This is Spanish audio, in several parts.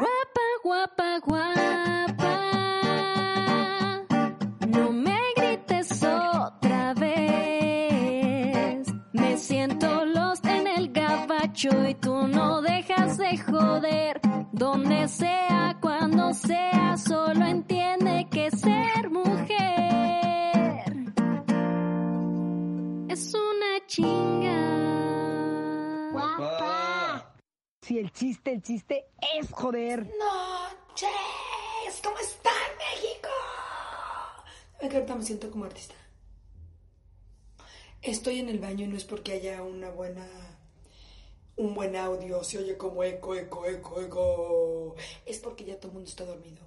Guapa, guapa, guapa. No me grites otra vez. Me siento lost en el gabacho y tú no dejas de joder. Donde sea, cuando sea, solo entiende Si el chiste, el chiste es joder. Noches, ¿cómo están, México? ¿Saben que me siento como artista? Estoy en el baño y no es porque haya una buena. un buen audio, se oye como eco, eco, eco, eco. Es porque ya todo el mundo está dormido.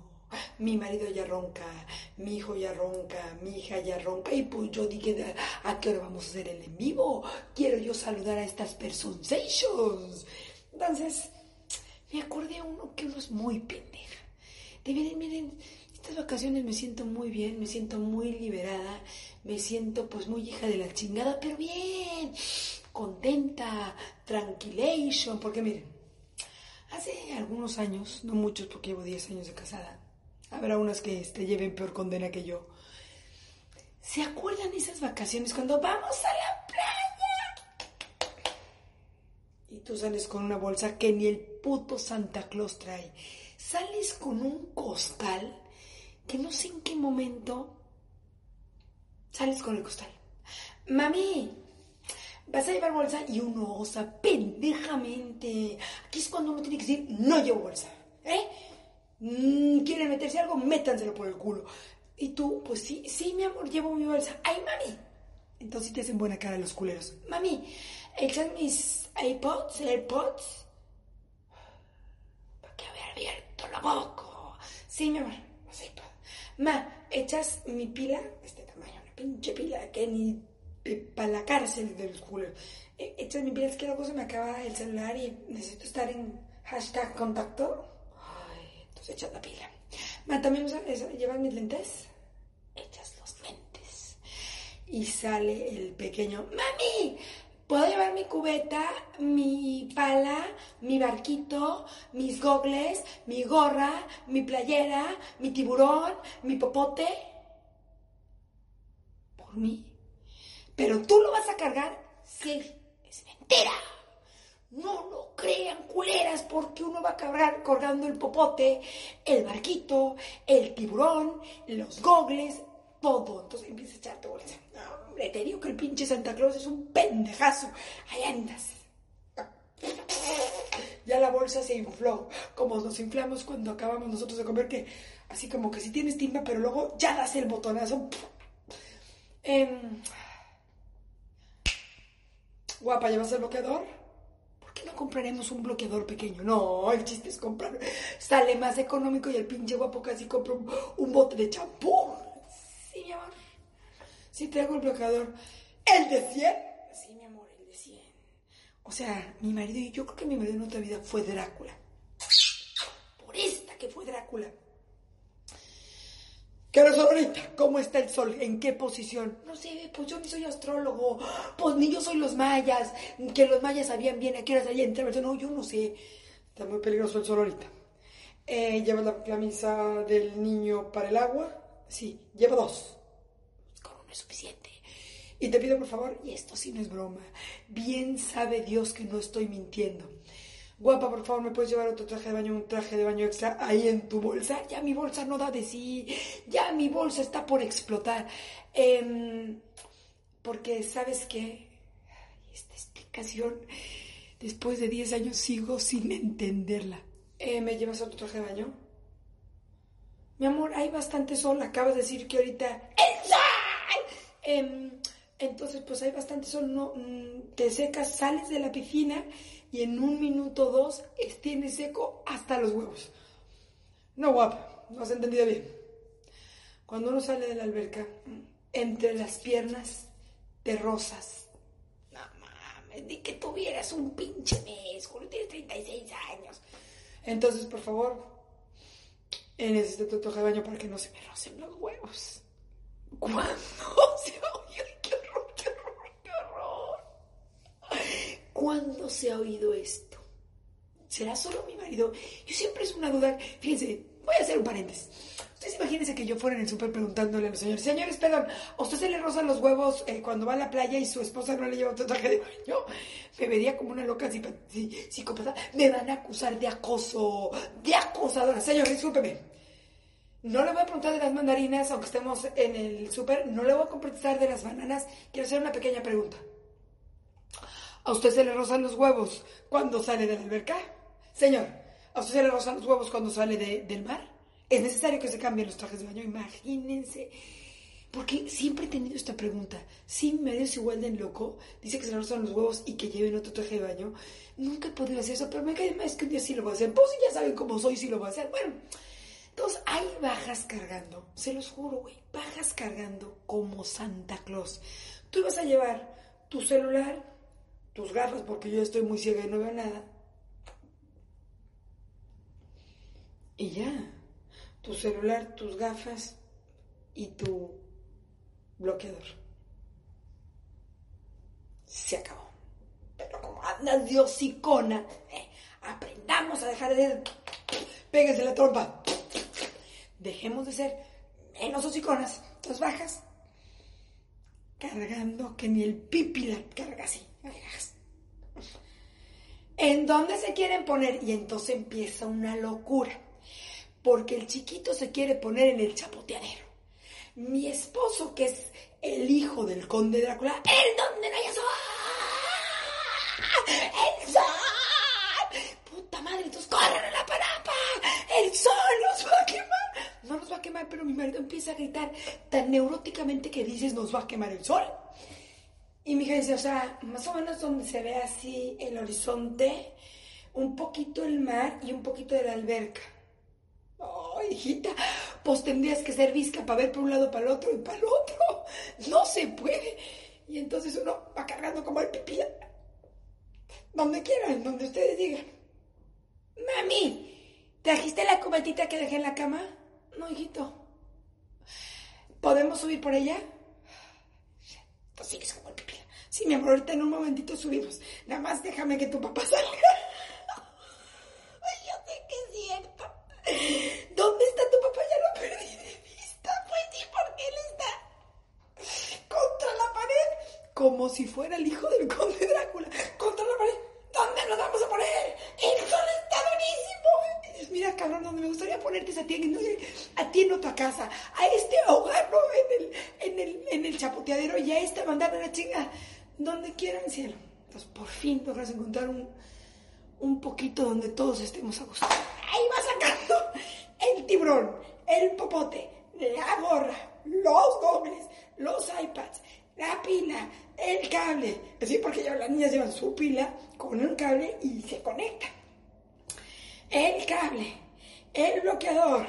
Mi marido ya ronca, mi hijo ya ronca, mi hija ya ronca. Y pues yo dije, ¿a qué hora vamos a hacer el en vivo? Quiero yo saludar a estas personations. Entonces, me acordé a uno que uno es muy pendeja. De miren, miren, estas vacaciones me siento muy bien, me siento muy liberada, me siento pues muy hija de la chingada, pero bien, contenta, tranquilation, porque miren, hace algunos años, no muchos porque llevo 10 años de casada, habrá unas que este, lleven peor condena que yo. ¿Se acuerdan esas vacaciones cuando vamos a la Y tú sales con una bolsa que ni el puto Santa Claus trae. Sales con un costal que no sé en qué momento sales con el costal. Mami, vas a llevar bolsa y uno osa pendejamente. Aquí es cuando uno tiene que decir, no llevo bolsa. ¿Eh? Mm, ¿Quieren meterse algo? Métanselo por el culo. Y tú, pues sí, sí, mi amor, llevo mi bolsa. ¡Ay, mami! Entonces te hacen buena cara los culeros. Mami, ¿echas mis iPods, AirPods? ¿Para qué haber abierto la boca? Sí, mi amor, los iPods. Ma, ¿echas mi pila? Este tamaño, una pinche pila que ni para la cárcel de los culeros. E- ¿Echas mi pila? Es que luego se me acaba el celular y necesito estar en hashtag contacto. Ay, entonces echas la pila. Ma, ¿también usas- es- llevas mis lentes? Echas los lentes. Y sale el pequeño, mami, ¿puedo llevar mi cubeta, mi pala, mi barquito, mis gogles, mi gorra, mi playera, mi tiburón, mi popote? Por mí. Pero tú lo vas a cargar. Sí, es mentira. No lo crean, culeras, porque uno va a cargar colgando el popote, el barquito, el tiburón, los gogles, todo. Entonces empieza a echarte bolsa. Hombre, te digo que el pinche Santa Claus es un pendejazo. Ahí andas. Ya la bolsa se infló, como nos inflamos cuando acabamos nosotros de comer, que así como que si tienes timba, pero luego ya das el botonazo. Em, guapa, ¿llevas el bloqueador? ¿Por qué no compraremos un bloqueador pequeño? No, el chiste es comprar. Sale más económico y el pinche guapo casi compra un, un bote de champú. Sí, mi amor. Sí, traigo el bloqueador. ¿El de 100? Sí, mi amor, el de 100. O sea, mi marido, y yo creo que mi marido en otra vida fue Drácula. Por esta que fue Drácula. ¿Qué hora es ahorita? ¿Cómo está el sol? ¿En qué posición? No sé, pues yo ni soy astrólogo. Pues ni yo soy los mayas. Que los mayas sabían bien a qué hora salía. No, yo no sé. Está muy peligroso el sol ahorita. Eh, ¿Llevas la camisa del niño para el agua? Sí, llevo dos. Uno es suficiente. Y te pido por favor, y esto sí no es broma, bien sabe Dios que no estoy mintiendo. Guapa, por favor, ¿me puedes llevar otro traje de baño, un traje de baño extra ahí en tu bolsa? Ya mi bolsa no da de sí, ya mi bolsa está por explotar. Em, porque, ¿sabes qué? Esta explicación, después de 10 años sigo sin entenderla. Eh, ¿Me llevas otro traje de baño? Mi amor, hay bastante sol. Acabas de decir que ahorita... ¡El sol! Em, entonces, pues hay bastante sol. No, mm, te secas, sales de la piscina y en un minuto o dos es- tienes seco hasta los huevos. No, guapa, no has entendido bien. Cuando uno sale de la alberca, entre las piernas te rozas. No mames, ni que tuvieras un pinche mes, Julio, tienes 36 años. Entonces, por favor, necesito tu traje de baño para que no se me rocen los huevos. ¿Cuándo se ha oído? ¡Qué horror, qué horror, qué horror! ¿Cuándo se ha oído esto? ¿Será solo mi marido? Yo siempre es una duda. Fíjense, voy a hacer un paréntesis. Ustedes imagínense que yo fuera en el súper preguntándole a los señores, señores, perdón, ¿a usted se le rozan los huevos eh, cuando va a la playa y su esposa no le lleva otro traje de baño? Me vería como una loca psicópata. Me van a acusar de acoso, de acosadora. Señor, discúlpeme. No le voy a preguntar de las mandarinas, aunque estemos en el súper. No le voy a contestar de las bananas. Quiero hacer una pequeña pregunta. ¿A usted se le rozan los huevos cuando sale de la alberca? Señor, ¿a usted se le rozan los huevos cuando sale de- del mar? ¿Es necesario que se cambien los trajes de baño? Imagínense. Porque siempre he tenido esta pregunta. Si es igual de loco, dice que se le rozan los huevos y que lleven otro traje de baño. Nunca he podido hacer eso, pero me cae más que un día sí lo voy a hacer. Pues ya saben cómo soy, sí lo voy a hacer. Bueno, entonces ahí bajas cargando. Se los juro, güey. Bajas cargando como Santa Claus. Tú ibas a llevar tu celular, tus gafas, porque yo estoy muy ciega y no veo nada. Y ya. Tu celular, tus gafas y tu bloqueador. Se acabó. Pero como anda diosicona, eh, aprendamos a dejar de ser. Péguese la trompa. Dejemos de ser menos hociconas. Entonces bajas. Cargando que ni el pipi la carga así. ¿En dónde se quieren poner? Y entonces empieza una locura. Porque el chiquito se quiere poner en el chapoteadero. Mi esposo, que es el hijo del conde Drácula, ¿el donde no haya sol? ¡El sol! ¡Puta madre! Entonces corran a la parapa. ¡El sol nos va a quemar! No nos va a quemar, pero mi marido empieza a gritar tan neuróticamente que dices, nos va a quemar el sol. Y mi hija dice, o sea, más o menos donde se ve así el horizonte, un poquito el mar y un poquito de la alberca. Oh, hijita, pues tendrías que ser visca para ver por un lado, para el otro y para el otro. No se puede. Y entonces uno va cargando como el pipí. Donde quieran, donde ustedes digan. Mami, ¿trajiste la cubetita que dejé en la cama? No, hijito. ¿Podemos subir por ella? Pues sigues como el pipí. Sí, mi amor, ahorita en un momentito subimos. Nada más déjame que tu papá salga. Ay, yo sé que es cierto. ¿Dónde está tu papá? Ya lo perdí de vista. Pues sí, porque él está contra la pared. Como si fuera el hijo del conde Drácula. Contra la pared. ¿Dónde nos vamos a poner? Sol mira, cabrón, donde me gustaría ponerte es a ti, en- no sé, a ti en otra casa. A este ahogarlo en el, en el, en el chapoteadero y a este mandarle la chinga. Donde quieran, cielo. Entonces, por fin logras encontrar un, un poquito donde todos estemos a gusto. Ahí va sacando el tiburón, el popote, la gorra, los gogles, los iPads, la pila, el cable. Así porque ya las niñas llevan su pila con un cable y se conecta. El cable, el bloqueador.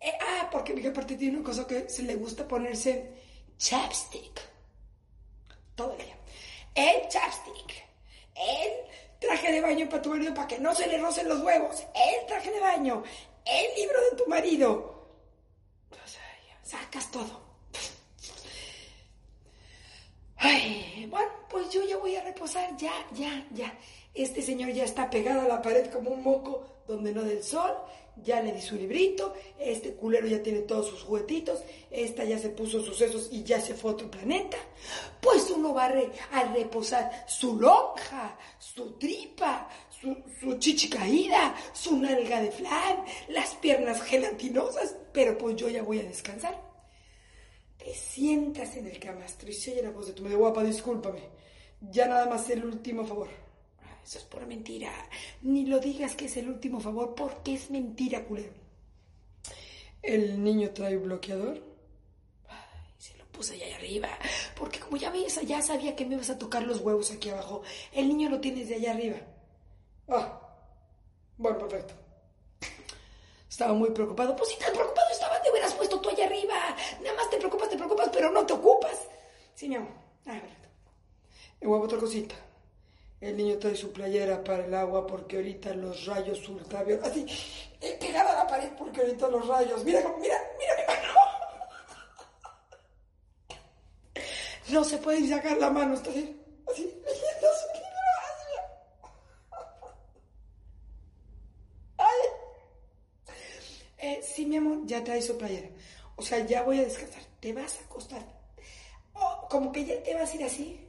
Eh, ah, porque mi aparte tiene una cosa que se le gusta ponerse chapstick. Todo el día. El chapstick. El traje de baño para tu marido para que no se le rocen los huevos. El traje de baño. El libro de tu marido. Sacas todo. Ay, bueno, pues yo ya voy a reposar, ya, ya, ya. Este señor ya está pegado a la pared como un moco donde no del sol. Ya le di su librito. Este culero ya tiene todos sus juguetitos. Esta ya se puso sus sesos y ya se fue a otro planeta. Pues uno va a, re- a reposar su lonja, su tripa, su, su chichi caída, su nalga de flan, las piernas gelatinosas. Pero pues yo ya voy a descansar. Te sientas en el camastro y se oye la voz de tu medio guapa, discúlpame. Ya nada más el último favor. Eso es por mentira. Ni lo digas que es el último favor, porque es mentira, culero. ¿El niño trae bloqueador? Ay, se lo puse allá arriba. Porque como ya ves, ya sabía que me ibas a tocar los huevos aquí abajo. El niño lo tienes de allá arriba. Ah, bueno, perfecto. Estaba muy preocupado. Pues si tan preocupado estaba, te hubieras puesto tú allá arriba. Nada más te preocupas, te preocupas, pero no te ocupas. Sí, mi amor. Ah, perfecto. Y huevo, otra cosita. El niño trae su playera para el agua porque ahorita los rayos ultravioletas. Así, eh, pegada a la pared porque ahorita los rayos. Mira, mira, mira mi mano. No se puede sacar la mano, está así, así, leyendo su libro. Ay. Eh, sí, mi amor, ya trae su playera. O sea, ya voy a descansar. Te vas a acostar. Oh, como que ya te vas a ir así.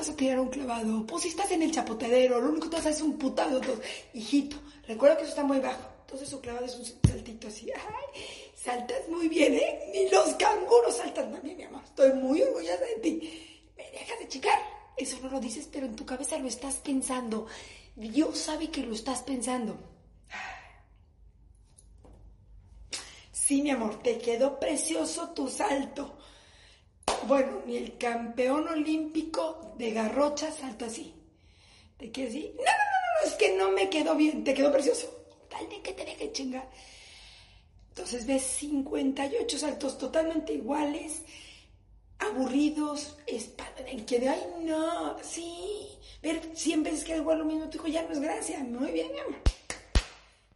vas a tirar un clavado. Pues si estás en el chapoteadero, lo único que te vas a hacer es un putado. Entonces, hijito, recuerda que eso está muy bajo. Entonces su clavado es un saltito así. Saltas muy bien, ¿eh? Ni los canguros saltan también, mi amor. Estoy muy orgullosa de ti. Me dejas de chicar. Eso no lo dices, pero en tu cabeza lo estás pensando. Dios sabe que lo estás pensando. Sí, mi amor, te quedó precioso tu salto. Bueno, ni el campeón olímpico de garrocha salto así. ¿Te quieres decir? No, no, no, no, es que no me quedó bien, te quedó precioso. Tal de que te deje chingar. Entonces ves 58 saltos totalmente iguales, aburridos, espada- que de ay no, sí, ver 100 veces que igual lo mismo, tu hijo ya no es gracia. Muy bien, mi.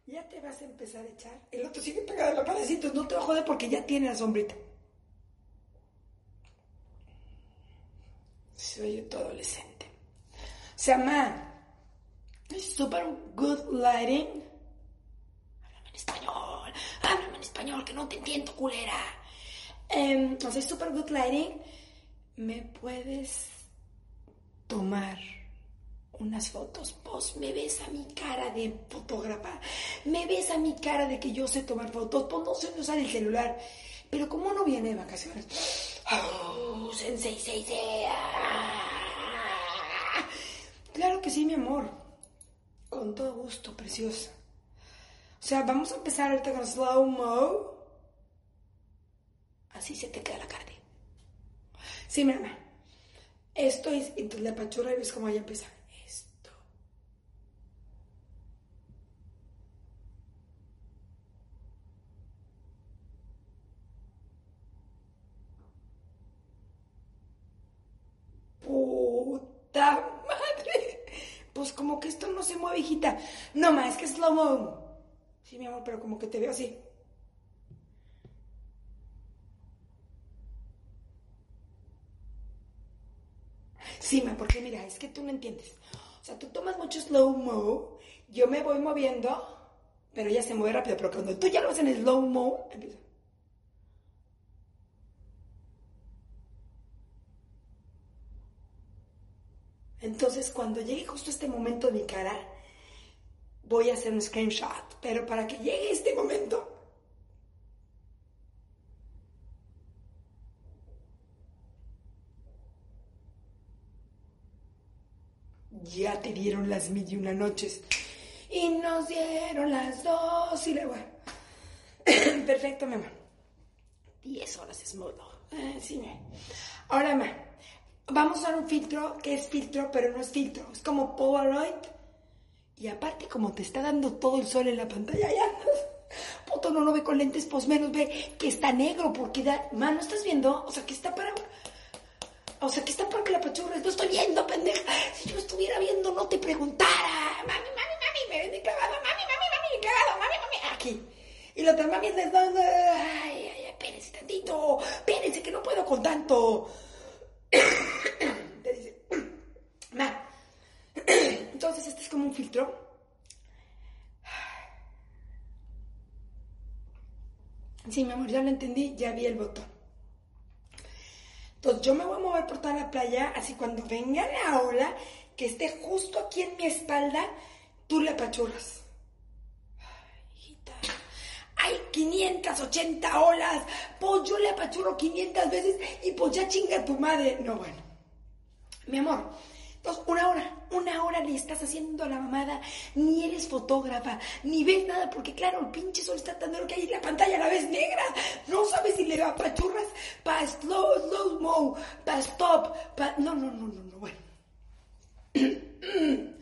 Ya te vas a empezar a echar. El otro sigue pegado a la entonces no te va a joder porque ya tiene la sombrita. Se oye todo adolescente. O sea, ma, es super good lighting. Háblame en español, háblame en español, que no te entiendo, culera. Em, o sea, es super good lighting. ¿Me puedes tomar unas fotos? Pues me ves a mi cara de fotógrafa. Me ves a mi cara de que yo sé tomar fotos. Pues no sé usar el celular. Pero como no viene de vacaciones. Oh, sensei, sensei. ah. Claro que sí, mi amor. Con todo gusto, preciosa. O sea, vamos a empezar ahorita con slow mo. Así se te queda la carne. Sí, mi mamá. Esto es, entonces la pachurra y ves cómo ya empieza. Esto. Puta madre. Pues como que esto no se mueve, hijita. No, Sí, mi amor, pero como que te veo así. Sí, ma, porque mira, es que tú no entiendes. O sea, tú tomas mucho slow mo, yo me voy moviendo, pero ella se mueve rápido, pero cuando tú ya lo haces en slow mo, empieza. Entonces, cuando llegue justo este momento de mi cara, voy a hacer un screenshot, pero para que llegue este momento, ya te dieron las mil y una noches. Y nos dieron las dos y la bueno. Perfecto, mi amor. Diez horas es modo. Eh, sí, Ahora, ma, vamos a usar un filtro que es filtro, pero no es filtro. Es como Polaroid. Y aparte, como te está dando todo el sol en la pantalla, ya. Puto, no lo ve con lentes, pues menos ve que está negro, porque da. Ma, ¿no estás viendo? O sea, que está para. O sea, que está para que la pachurra. No estoy viendo, pendeja. Si yo estuviera viendo, no te preguntara. Mami, mami, mami, me ven de clavado. Mami, mami, mami, clavado. Mami, mami, aquí. Y la otra mami es donde. Ay, ay, espérense tantito. Espérense que no puedo con tanto. Te dice. Ma. Entonces, este es como un filtro. Sí, mi amor, ya lo entendí, ya vi el botón. Entonces yo me voy a mover por toda la playa, así cuando venga la ola, que esté justo aquí en mi espalda, tú la apachurras. Hijita, hay 580 olas, pues yo le apachurro 500 veces y pues ya chinga tu madre. No, bueno. Mi amor, una hora, una hora le estás haciendo la mamada, ni eres fotógrafa, ni ves nada, porque claro, el pinche sol está tan duro que ahí la pantalla la ves negra. No sabes si le apachurras para slow, slow mo, para stop, para... No, no, no, no, no, bueno.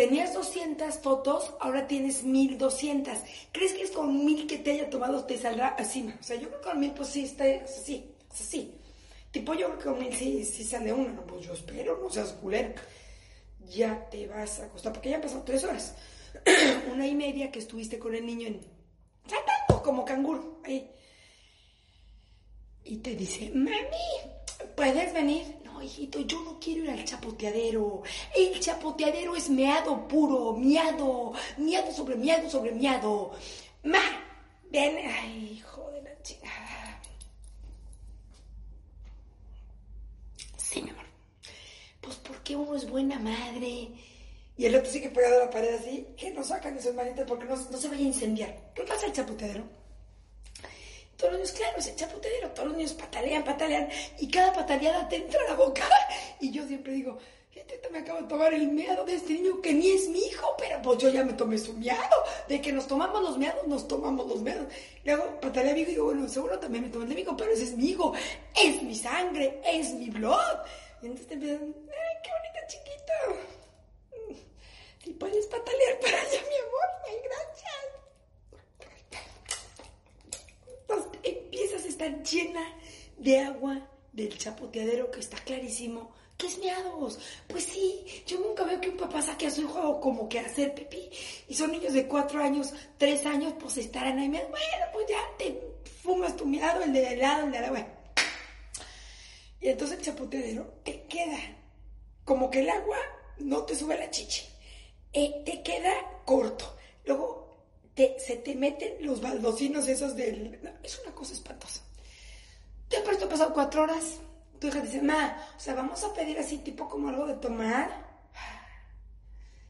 Tenías 200 fotos, ahora tienes 1200. ¿Crees que es con mil que te haya tomado te saldrá así? O sea, yo creo que con mil, pues sí, está así, es así. Tipo, yo creo que sí, sí sale. No, pues yo espero, no seas culero. Ya te vas a acostar, porque ya han pasado tres horas. Una y media que estuviste con el niño en. saltando como canguro, ahí. Y te dice, mami, ¿puedes venir? No, hijito, yo no quiero ir al chapoteadero. El chapoteadero es meado puro, miado, miado sobre miado sobre miado. Ma, ven, ay, hijo de la chingada. Sí, mi amor. Pues porque uno es buena madre. Y el otro sigue pegado a la pared así, que no sacan de sus manitas porque no, no se vaya a incendiar. ¿Qué pasa el chapoteadero? Todos los niños, claro, es el chapoteadero, todos los niños patalean, patalean, y cada pataleada te entra a la boca. Y yo siempre digo, este me acabo de tomar el meado de este niño que ni es mi hijo, pero pues yo ya me tomé su meado. De que nos tomamos los meados, nos tomamos los meados. Luego patalea a mi hijo y digo, bueno, seguro también me tomé el de mi hijo, pero ese es mi hijo, es mi sangre, es mi blood. Y entonces te empiezan, ay, qué bonita chiquito. Si puedes patalear para allá, mi amor, ay, gracias. Empiezas a estar llena de agua del chapoteadero que está clarísimo que es miados. Pues sí, yo nunca veo que un papá saque a su hijo como que a hacer pipí. Y son niños de cuatro años, tres años, pues estarán ahí. Bueno, pues ya te fumas tu miado, el de al lado, el de la bueno. Y entonces el chapoteadero te queda como que el agua no te sube a la chichi. Eh, te queda corto. Luego te, se te meten los baldocinos esos del... es una cosa espantosa. Te has puesto pasado cuatro horas. Tu hija dice, ma, o sea, vamos a pedir así tipo como algo de tomar.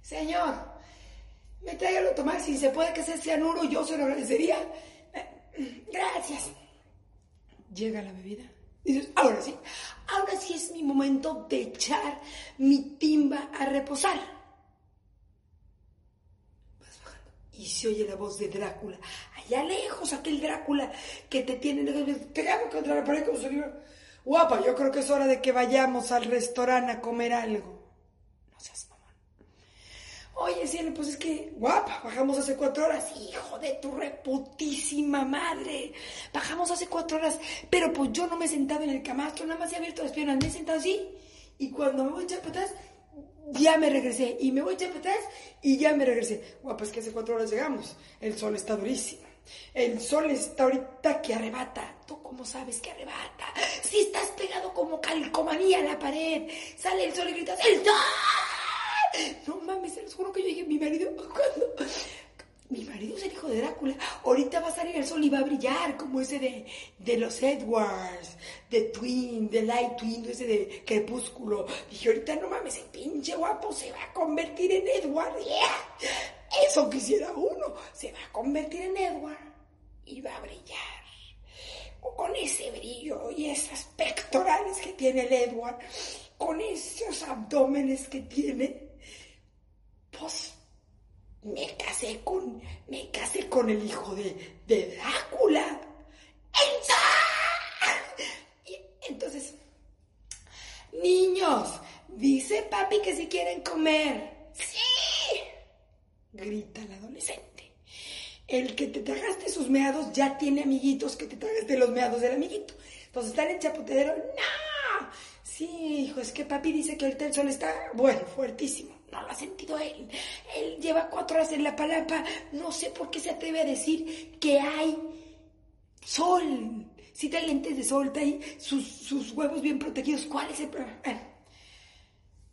Señor, me traiga algo de tomar. Si se puede que sea cianuro, yo se lo agradecería. Eh, Gracias. Llega la bebida. Dices, ahora sí, ahora sí es mi momento de echar mi timba a reposar. Vas bajando y se oye la voz de Drácula. Allá lejos, aquel Drácula que te tiene pegado contra la pared como si fuera, Guapa, yo creo que es hora de que vayamos al restaurante a comer algo. Oye, cielo, pues es que, guapa, bajamos hace cuatro horas. Hijo de tu reputísima madre. Bajamos hace cuatro horas, pero pues yo no me he sentado en el camastro, nada más he abierto las piernas, me he sentado así. Y cuando me voy a echar para atrás, ya me regresé. Y me voy a echar para atrás y ya me regresé. Guapa, es que hace cuatro horas llegamos. El sol está durísimo. El sol está ahorita que arrebata. ¿Tú cómo sabes que arrebata? Si estás pegado como calcomanía a la pared. Sale el sol y gritas, ¡El sol! No mames, se los juro que yo dije, mi marido, cuando... Mi marido es el hijo de Drácula. Ahorita va a salir el sol y va a brillar como ese de, de los Edwards, de Twin, de Light Twin, ese de Crepúsculo. Dije, ahorita no mames, el pinche guapo se va a convertir en Edward. Yeah. Eso quisiera uno. Se va a convertir en Edward y va a brillar. Con ese brillo y esas pectorales que tiene el Edward, con esos abdómenes que tiene, pues me casé con, me casé con el hijo de, de Drácula. Entonces, niños, dice papi que si quieren comer. Sí, grita el adolescente. El que te tragaste sus meados ya tiene amiguitos que te tragaste los meados del amiguito. Entonces está en el chapoteadero. ¡No! Sí, hijo, es que papi dice que ahorita el sol está, bueno, fuertísimo. No lo ha sentido él. Él lleva cuatro horas en la palapa. No sé por qué se atreve a decir que hay sol. Si trae lentes de sol, trae sus, sus huevos bien protegidos. ¿Cuál es el problema?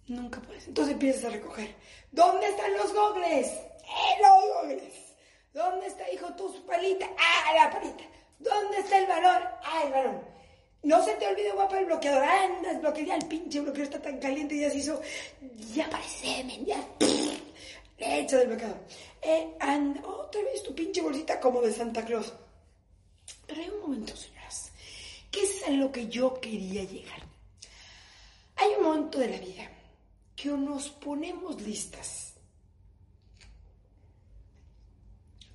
Nunca puedes. Entonces empiezas a recoger. ¿Dónde están los gogles? ¡Eh, los gogles! ¿Dónde está, hijo, tu palita? ¡Ah, la palita! ¿Dónde está el balón? ¡Ah, el balón! No se te olvide, guapa, el bloqueador. Anda, desbloquea el pinche bloqueador está tan caliente y ya se hizo. Ya parece semen, ya. Le echo del bloqueador. Eh, anda, otra vez tu pinche bolsita como de Santa Claus. Pero hay un momento, señoras, que es a lo que yo quería llegar. Hay un momento de la vida que nos ponemos listas.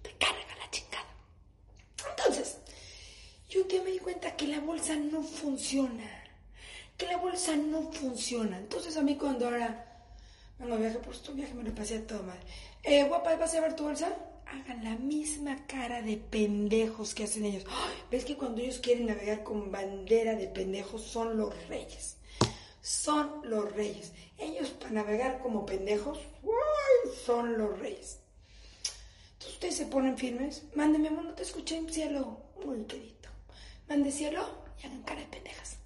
Te carga la chingada. Entonces, yo te me di cuenta que la bolsa no funciona. Que la bolsa no funciona. Entonces a mí cuando ahora de viaje, por tu viaje me lo pasé todo mal. Eh, guapa, ¿vas a llevar tu bolsa? Hagan la misma cara de pendejos que hacen ellos. ¿Ves que cuando ellos quieren navegar con bandera de pendejos son los reyes? Son los reyes. Ellos para navegar como pendejos, son los reyes. Entonces ustedes se ponen firmes. Mande, mi amor, no te escuché en cielo. Muy querido. Mande cielo y hagan cara de pendejas.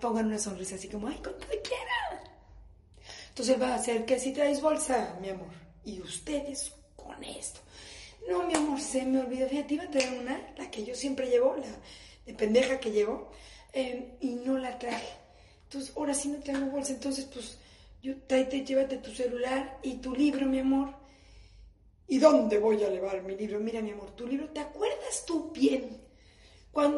Pongan una sonrisa así como, ay, cuando quiera. Entonces va a hacer que si traes bolsa, mi amor. Y ustedes con esto. No, mi amor, se me olvidó. Fíjate, iba a traer una, la que yo siempre llevo, la de pendeja que llevo, eh, y no la traje. Entonces, ahora sí no tengo bolsa. Entonces, pues, yo tráete, llévate tu celular y tu libro, mi amor. ¿Y dónde voy a llevar mi libro? Mira, mi amor, tu libro, ¿te acuerdas tú bien?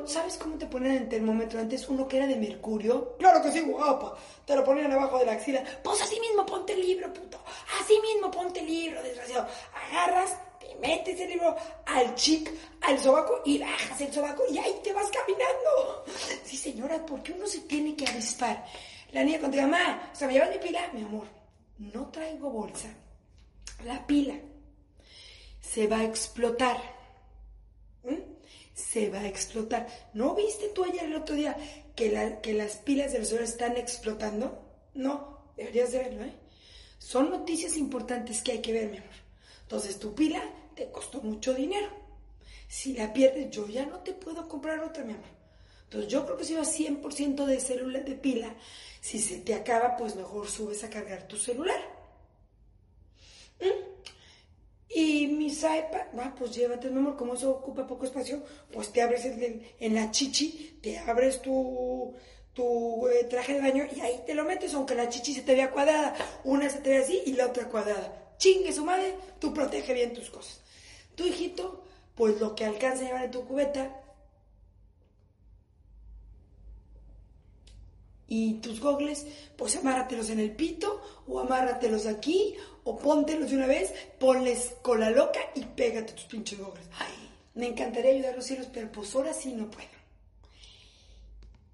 ¿Sabes cómo te ponían el termómetro antes? Uno que era de mercurio. Claro que sí, guapa. Te lo ponían abajo de la axila. Pues así mismo ponte el libro, puto. Así mismo ponte el libro, desgraciado. Agarras, te metes el libro al chic, al sobaco y bajas el sobaco y ahí te vas caminando. Sí, señora, porque uno se tiene que avispar. La niña diga, mamá, ¿se me llevas mi pila? Mi amor, no traigo bolsa. La pila se va a explotar. Se va a explotar. ¿No viste tú ayer el otro día que, que las pilas del sol están explotando? No, deberías de verlo, ¿eh? Son noticias importantes que hay que ver, mi amor. Entonces, tu pila te costó mucho dinero. Si la pierdes, yo ya no te puedo comprar otra, mi amor. Entonces, yo creo que si vas 100% de célula de pila, si se te acaba, pues mejor subes a cargar tu celular. ¿Mm? Y mis iPad, ah, pues llévate, mi amor, como eso ocupa poco espacio, pues te abres el- en la chichi, te abres tu, tu eh, traje de baño y ahí te lo metes, aunque la chichi se te vea cuadrada. Una se te ve así y la otra cuadrada. Chingue su madre, tú protege bien tus cosas. Tu hijito, pues lo que alcanza a llevar en tu cubeta. Y tus gogles, pues amárratelos en el pito, o amárratelos aquí, o póntelos de una vez, ponles cola loca y pégate tus pinches gogles. Ay, me encantaría ayudar a los cielos, pero pues ahora sí no puedo.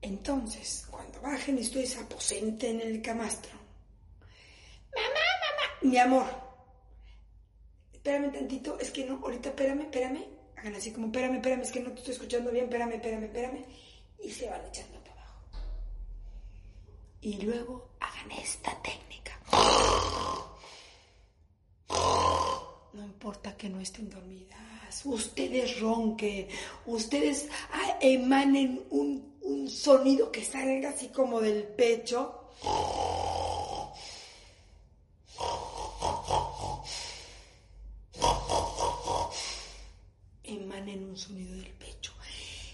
Entonces, cuando bajen y ustedes aposenten en el camastro. Mamá, mamá, mi amor. Espérame tantito, es que no, ahorita espérame, espérame. Hagan así como, espérame, espérame, es que no te estoy escuchando bien, espérame, espérame, espérame. Y se van echando. Y luego hagan esta técnica. No importa que no estén dormidas, ustedes ronquen, ustedes ah, emanen un, un sonido que salga así como del pecho. Emanen un sonido del pecho.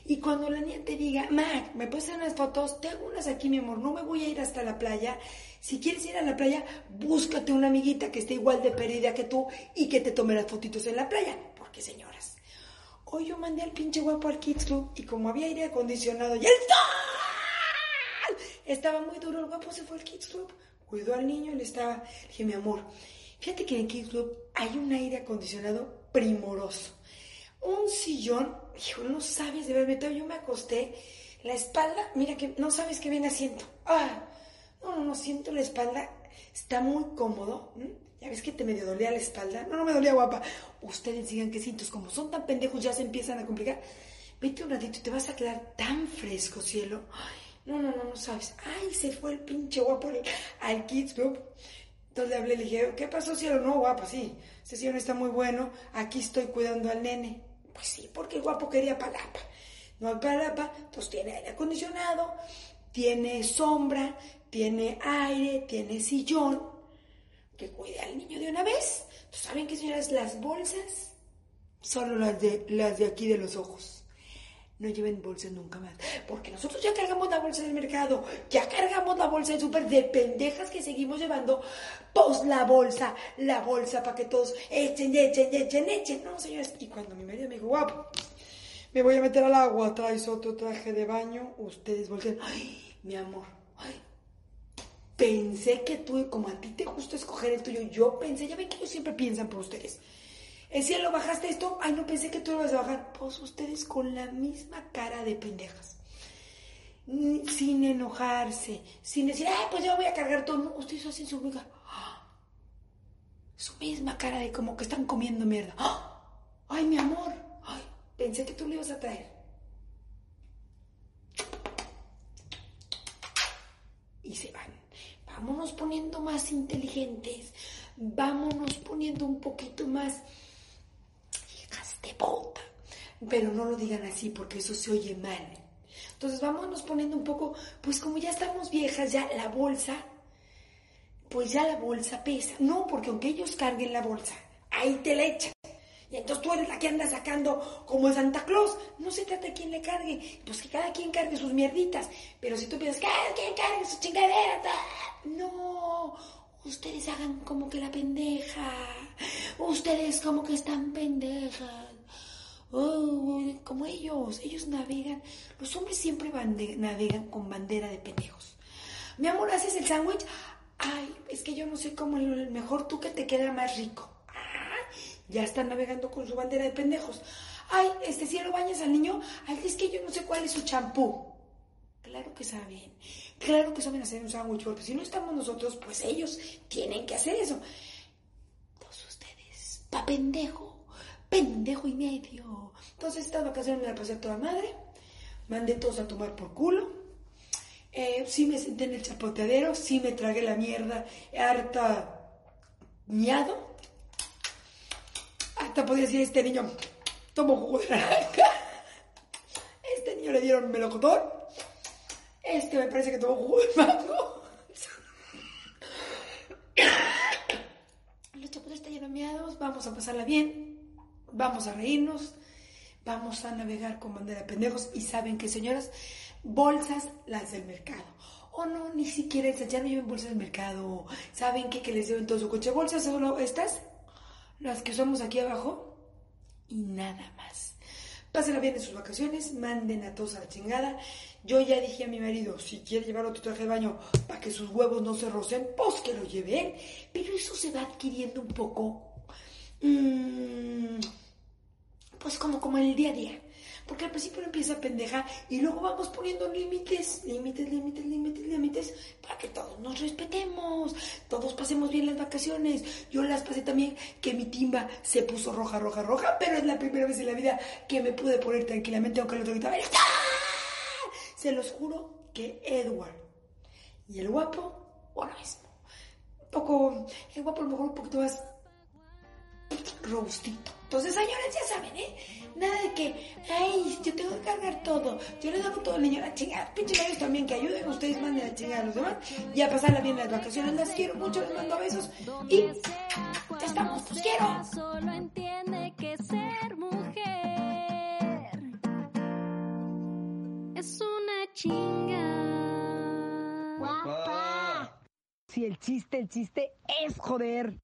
Y cuando la niña te diga, Mac, ¿me puedes hacer unas fotos? Te hago unas aquí, mi amor. No me voy a ir hasta la playa. Si quieres ir a la playa, búscate una amiguita que esté igual de perdida que tú y que te tome las fotitos en la playa. Porque, señoras, hoy yo mandé al pinche guapo al Kids Club y como había aire acondicionado y el sol estaba muy duro, el guapo se fue al Kids Club. Cuidó al niño y le estaba... Le dije, mi amor, fíjate que en el Kids Club hay un aire acondicionado primoroso un sillón, hijo, no sabes de verdad, yo me acosté, la espalda, mira que no sabes qué viene haciendo. Ah, no, no, no, siento la espalda, está muy cómodo. Ya ves que te medio dolía la espalda. No, no me dolía guapa. Ustedes digan que sientos, como son tan pendejos, ya se empiezan a complicar. Vete un ratito te vas a quedar tan fresco, cielo. Ay, no, no, no, no sabes. Ay, se fue el pinche guapo al, Kids Club. Entonces le hablé, le dije, ¿qué pasó, cielo? No, guapa, sí. Ese sillón está muy bueno. Aquí estoy cuidando al nene. Pues sí, porque guapo quería palapa. No hay palapa, entonces tiene aire acondicionado, tiene sombra, tiene aire, tiene sillón. Que cuide al niño de una vez. ¿Tú saben qué, señoras? Las bolsas, solo las de, las de aquí de los ojos. No lleven bolsas nunca más. Porque nosotros ya cargamos la bolsa del mercado. Ya cargamos la bolsa del súper de pendejas que seguimos llevando. Pues la bolsa, la bolsa para que todos echen, echen, echen, echen. No, señores. Y cuando mi marido me dijo, guapo, me voy a meter al agua, traes otro traje de baño, ustedes voltean. Ay, mi amor, ay. Pensé que tú, como a ti te gusta escoger el tuyo, yo pensé, ya ven que ellos siempre piensan por ustedes. El cielo, ¿bajaste esto? Ay, no pensé que tú lo ibas a bajar. Pues ustedes con la misma cara de pendejas. mm, sin enojarse, sin decir, ay, pues yo voy a cargar todo. Ustedes hacen su amiga. Su misma cara de como que están comiendo mierda. Ay, mi amor. Ay, pensé que tú le ibas a traer. Y se van. Vámonos poniendo más inteligentes. Vámonos poniendo un poquito más de bota. Pero no lo digan así porque eso se oye mal. Entonces vámonos poniendo un poco, pues como ya estamos viejas, ya la bolsa, pues ya la bolsa pesa. No, porque aunque ellos carguen la bolsa, ahí te la echan. Y entonces tú eres la que anda sacando como Santa Claus. No se trata de quién le cargue, pues que cada quien cargue sus mierditas. Pero si tú piensas, cada quien cargue su chingadera, ta- no. Ustedes hagan como que la pendeja. Ustedes como que están pendejas. Oh, como ellos, ellos navegan. Los hombres siempre bande- navegan con bandera de pendejos. Mi amor, ¿haces el sándwich? Ay, es que yo no sé cómo el mejor tú que te queda más rico. Ah, ya están navegando con su bandera de pendejos. Ay, este cielo bañas al niño. Ay, es que yo no sé cuál es su champú. Claro que saben. Claro que saben hacer un sándwich, porque si no estamos nosotros, pues ellos tienen que hacer eso. Todos ustedes, pa' pendejo, pendejo y medio. Entonces, estas vacaciones me la pasé a toda madre. Mandé todos a tomar por culo. Eh, sí me senté en el chapoteadero, sí me tragué la mierda, harta miado. Hasta podía decir este niño, tomo jugo de naranja. Este niño le dieron melocotón. Este me parece que tomó jugo de mango. Los chapotes están llenos de miados, vamos a pasarla bien, vamos a reírnos, vamos a navegar con bandera de pendejos y saben que señoras, bolsas las del mercado. O no, ni siquiera esas, ya no lleven bolsas del mercado. ¿Saben qué? Que les lleven todo su coche. Bolsas solo estas, las que usamos aquí abajo, y nada más. Pásenla bien en sus vacaciones, manden a todos a la chingada. Yo ya dije a mi marido, si quiere llevar otro traje de baño para que sus huevos no se rocen, pues que lo lleven. Pero eso se va adquiriendo un poco, mm, pues como, como el día a día. Porque al principio empieza a pendeja y luego vamos poniendo límites, límites, límites, límites, límites, para que todos nos respetemos, todos pasemos bien las vacaciones. Yo las pasé también que mi timba se puso roja, roja, roja, pero es la primera vez en la vida que me pude poner tranquilamente, aunque el otro gritaba, ¡Ah! Se los juro que Edward y el guapo, o lo mismo. Un poco, el guapo a lo mejor un poquito más robustito. Entonces, señores, ya saben, ¿eh? Nada de que, ay, yo tengo que cargar todo. Yo le doy todo al niño a la chingada. Pinche maridos también que ayuden. Ustedes manden la chingada a los demás. Y a pasarla bien las vacaciones. Las quiero mucho, les mando besos. Y ya estamos, los quiero. Solo entiende que ser mujer es una chinga. Si el chiste, el chiste es joder.